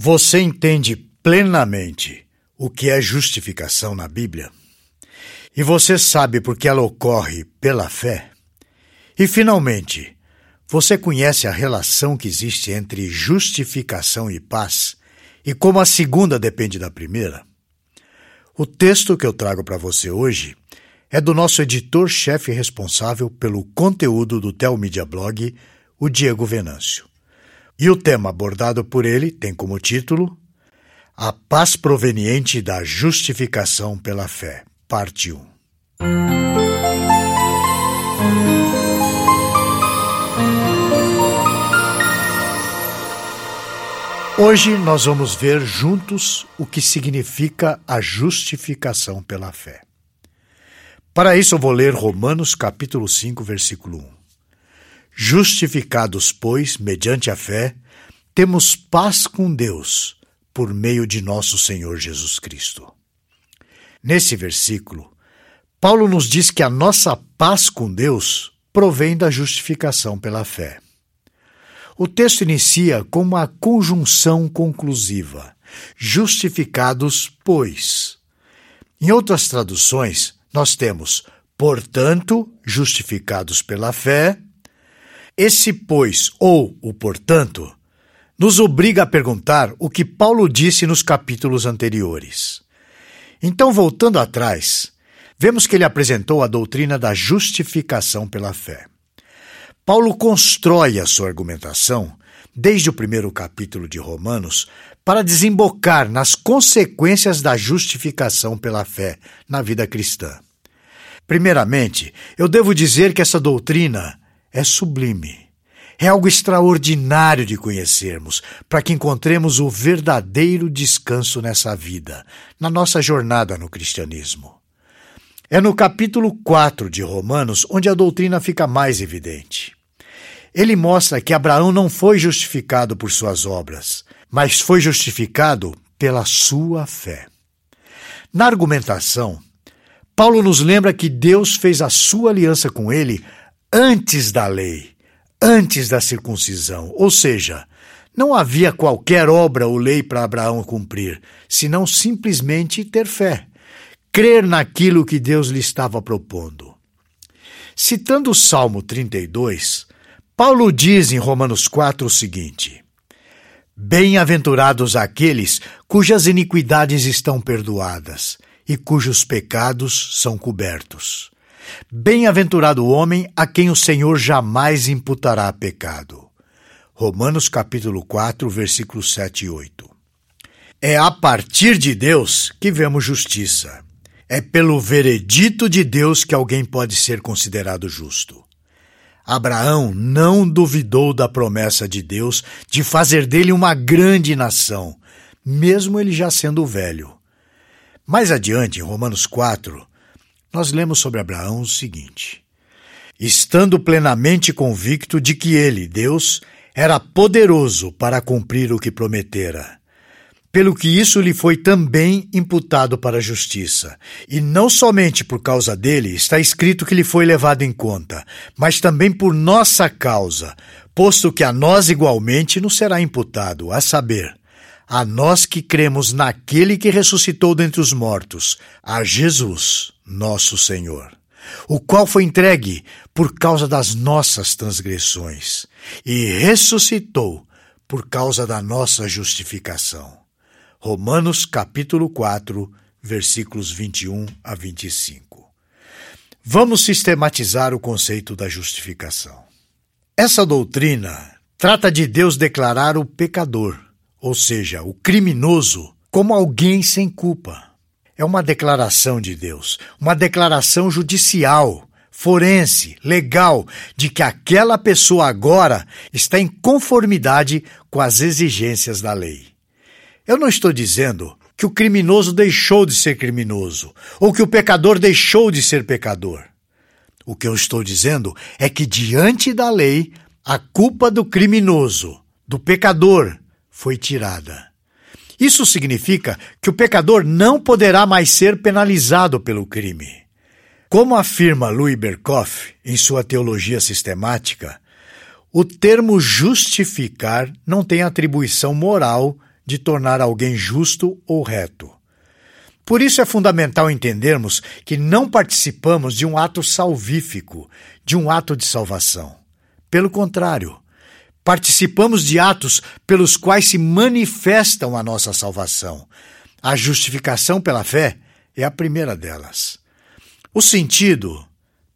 Você entende plenamente o que é justificação na Bíblia? E você sabe por que ela ocorre pela fé? E, finalmente, você conhece a relação que existe entre justificação e paz e como a segunda depende da primeira? O texto que eu trago para você hoje é do nosso editor-chefe responsável pelo conteúdo do Telmídia Blog, o Diego Venâncio. E o tema abordado por ele tem como título A Paz Proveniente da Justificação pela Fé, Parte 1. Hoje nós vamos ver juntos o que significa a justificação pela fé. Para isso eu vou ler Romanos capítulo 5, versículo 1. Justificados, pois, mediante a fé, temos paz com Deus por meio de nosso Senhor Jesus Cristo. Nesse versículo, Paulo nos diz que a nossa paz com Deus provém da justificação pela fé. O texto inicia com uma conjunção conclusiva: justificados, pois. Em outras traduções, nós temos, portanto, justificados pela fé, esse pois ou o portanto nos obriga a perguntar o que Paulo disse nos capítulos anteriores. Então, voltando atrás, vemos que ele apresentou a doutrina da justificação pela fé. Paulo constrói a sua argumentação desde o primeiro capítulo de Romanos para desembocar nas consequências da justificação pela fé na vida cristã. Primeiramente, eu devo dizer que essa doutrina é sublime. É algo extraordinário de conhecermos, para que encontremos o verdadeiro descanso nessa vida, na nossa jornada no cristianismo. É no capítulo 4 de Romanos onde a doutrina fica mais evidente. Ele mostra que Abraão não foi justificado por suas obras, mas foi justificado pela sua fé. Na argumentação, Paulo nos lembra que Deus fez a sua aliança com ele antes da lei, antes da circuncisão, ou seja, não havia qualquer obra ou lei para Abraão cumprir, senão simplesmente ter fé, crer naquilo que Deus lhe estava propondo. Citando o Salmo 32, Paulo diz em Romanos 4 o seguinte: Bem-aventurados aqueles cujas iniquidades estão perdoadas e cujos pecados são cobertos. Bem-aventurado o homem a quem o Senhor jamais imputará pecado. Romanos capítulo 4, versículos 7 e 8. É a partir de Deus que vemos justiça. É pelo veredito de Deus que alguém pode ser considerado justo. Abraão não duvidou da promessa de Deus de fazer dele uma grande nação, mesmo ele já sendo velho. Mais adiante, em Romanos 4, nós lemos sobre Abraão o seguinte: Estando plenamente convicto de que ele, Deus, era poderoso para cumprir o que prometera, pelo que isso lhe foi também imputado para a justiça. E não somente por causa dele está escrito que lhe foi levado em conta, mas também por nossa causa, posto que a nós igualmente nos será imputado, a saber, a nós que cremos naquele que ressuscitou dentre os mortos, a Jesus, nosso Senhor, o qual foi entregue por causa das nossas transgressões e ressuscitou por causa da nossa justificação. Romanos capítulo 4, versículos 21 a 25. Vamos sistematizar o conceito da justificação. Essa doutrina trata de Deus declarar o pecador ou seja, o criminoso, como alguém sem culpa. É uma declaração de Deus, uma declaração judicial, forense, legal, de que aquela pessoa agora está em conformidade com as exigências da lei. Eu não estou dizendo que o criminoso deixou de ser criminoso ou que o pecador deixou de ser pecador. O que eu estou dizendo é que, diante da lei, a culpa do criminoso, do pecador, foi tirada. Isso significa que o pecador não poderá mais ser penalizado pelo crime. Como afirma Louis Berkoff em sua teologia sistemática, o termo justificar não tem atribuição moral de tornar alguém justo ou reto. Por isso é fundamental entendermos que não participamos de um ato salvífico, de um ato de salvação. Pelo contrário, participamos de atos pelos quais se manifestam a nossa salvação. A justificação pela fé é a primeira delas. O sentido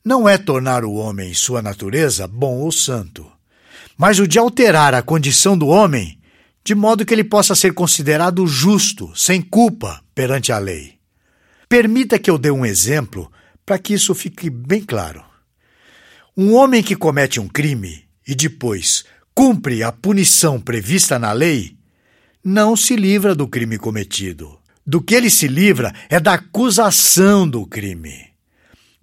não é tornar o homem em sua natureza bom ou santo, mas o de alterar a condição do homem de modo que ele possa ser considerado justo, sem culpa, perante a lei. Permita que eu dê um exemplo para que isso fique bem claro. Um homem que comete um crime e depois cumpre a punição prevista na lei, não se livra do crime cometido. Do que ele se livra é da acusação do crime.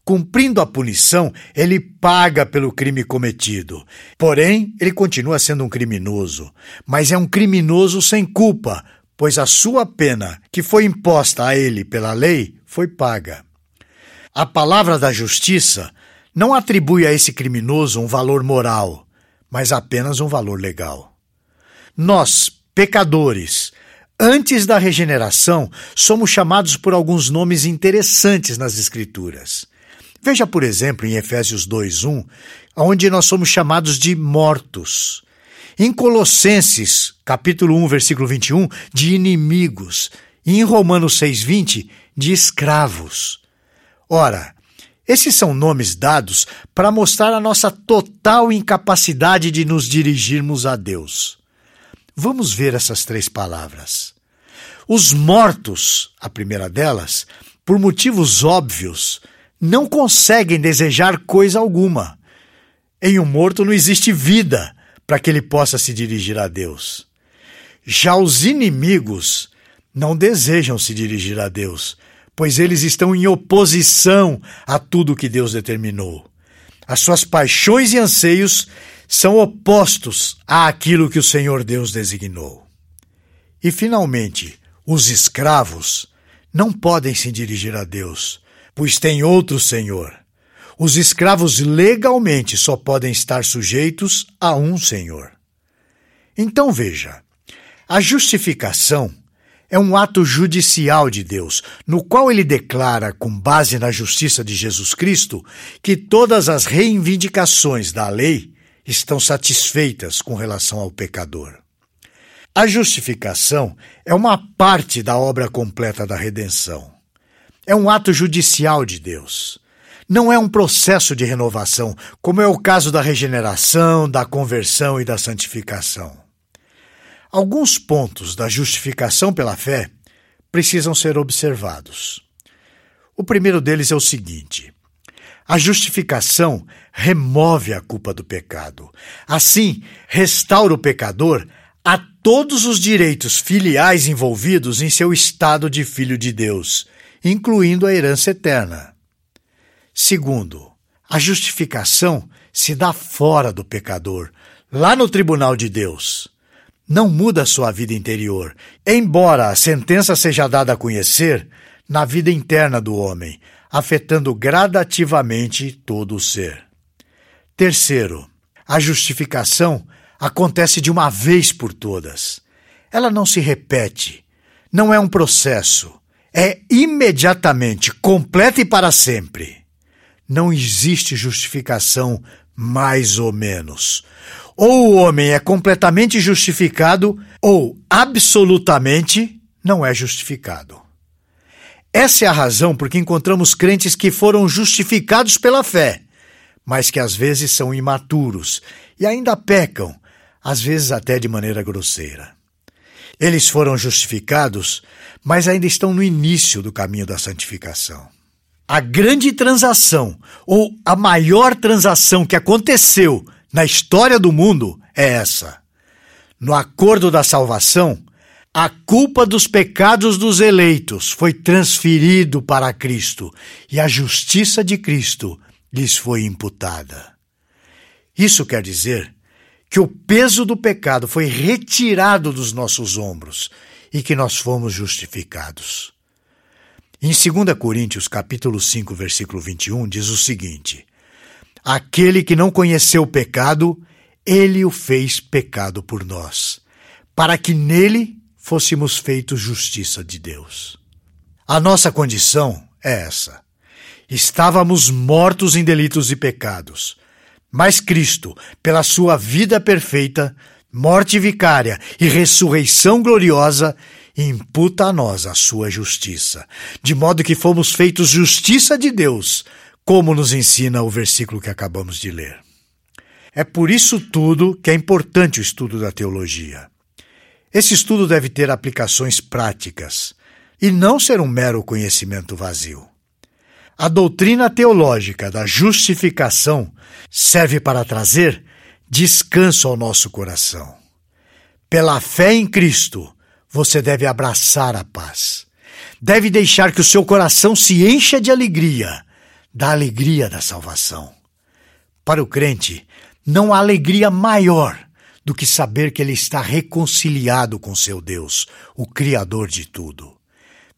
Cumprindo a punição, ele paga pelo crime cometido. Porém, ele continua sendo um criminoso, mas é um criminoso sem culpa, pois a sua pena, que foi imposta a ele pela lei, foi paga. A palavra da justiça não atribui a esse criminoso um valor moral, mas apenas um valor legal. Nós, pecadores, antes da regeneração, somos chamados por alguns nomes interessantes nas Escrituras. Veja, por exemplo, em Efésios 2:1, onde nós somos chamados de mortos. Em Colossenses, capítulo 1, versículo 21, de inimigos. E em Romanos 6:20, de escravos. Ora, esses são nomes dados para mostrar a nossa total incapacidade de nos dirigirmos a Deus. Vamos ver essas três palavras. Os mortos, a primeira delas, por motivos óbvios, não conseguem desejar coisa alguma. Em um morto não existe vida para que ele possa se dirigir a Deus. Já os inimigos não desejam se dirigir a Deus, pois eles estão em oposição a tudo que Deus determinou. As suas paixões e anseios são opostos àquilo que o Senhor Deus designou. E, finalmente, os escravos não podem se dirigir a Deus, pois tem outro senhor. Os escravos legalmente só podem estar sujeitos a um senhor. Então veja, a justificação é um ato judicial de Deus, no qual ele declara, com base na justiça de Jesus Cristo, que todas as reivindicações da lei estão satisfeitas com relação ao pecador. A justificação é uma parte da obra completa da redenção. É um ato judicial de Deus. Não é um processo de renovação, como é o caso da regeneração, da conversão e da santificação. Alguns pontos da justificação pela fé precisam ser observados. O primeiro deles é o seguinte: a justificação remove a culpa do pecado. Assim, restaura o pecador a todos os direitos filiais envolvidos em seu estado de filho de Deus incluindo a herança eterna. Segundo, a justificação se dá fora do pecador, lá no tribunal de Deus. Não muda sua vida interior, embora a sentença seja dada a conhecer na vida interna do homem, afetando gradativamente todo o ser. Terceiro, a justificação acontece de uma vez por todas. Ela não se repete, não é um processo é imediatamente, completa e para sempre. Não existe justificação mais ou menos. Ou o homem é completamente justificado, ou absolutamente não é justificado. Essa é a razão por que encontramos crentes que foram justificados pela fé, mas que às vezes são imaturos e ainda pecam, às vezes até de maneira grosseira. Eles foram justificados, mas ainda estão no início do caminho da santificação. A grande transação, ou a maior transação que aconteceu na história do mundo é essa. No acordo da salvação, a culpa dos pecados dos eleitos foi transferido para Cristo e a justiça de Cristo lhes foi imputada. Isso quer dizer que o peso do pecado foi retirado dos nossos ombros e que nós fomos justificados. Em 2 Coríntios, capítulo 5, versículo 21, diz o seguinte: Aquele que não conheceu o pecado, ele o fez pecado por nós, para que nele fôssemos feitos justiça de Deus. A nossa condição é essa. Estávamos mortos em delitos e pecados, mas Cristo, pela sua vida perfeita, morte vicária e ressurreição gloriosa, imputa a nós a sua justiça, de modo que fomos feitos justiça de Deus, como nos ensina o versículo que acabamos de ler. É por isso tudo que é importante o estudo da teologia. Esse estudo deve ter aplicações práticas e não ser um mero conhecimento vazio. A doutrina teológica da justificação serve para trazer descanso ao nosso coração. Pela fé em Cristo, você deve abraçar a paz. Deve deixar que o seu coração se encha de alegria, da alegria da salvação. Para o crente, não há alegria maior do que saber que ele está reconciliado com seu Deus, o Criador de tudo.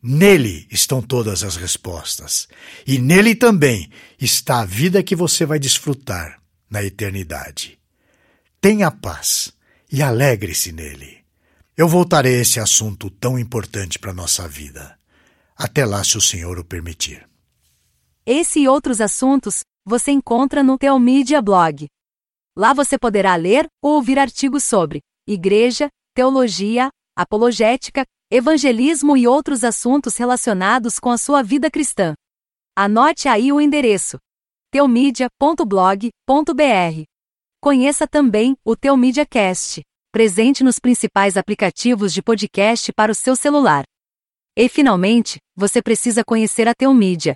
Nele estão todas as respostas, e nele também está a vida que você vai desfrutar na eternidade. Tenha paz e alegre-se nele. Eu voltarei a esse assunto tão importante para a nossa vida. Até lá, se o Senhor o permitir. Esse e outros assuntos você encontra no Teomídia Blog. Lá você poderá ler ou ouvir artigos sobre igreja, teologia, apologética, evangelismo e outros assuntos relacionados com a sua vida cristã. Anote aí o endereço: teomídia.blog.br. Conheça também o Teomídia Cast, presente nos principais aplicativos de podcast para o seu celular. E finalmente, você precisa conhecer a Teomídia,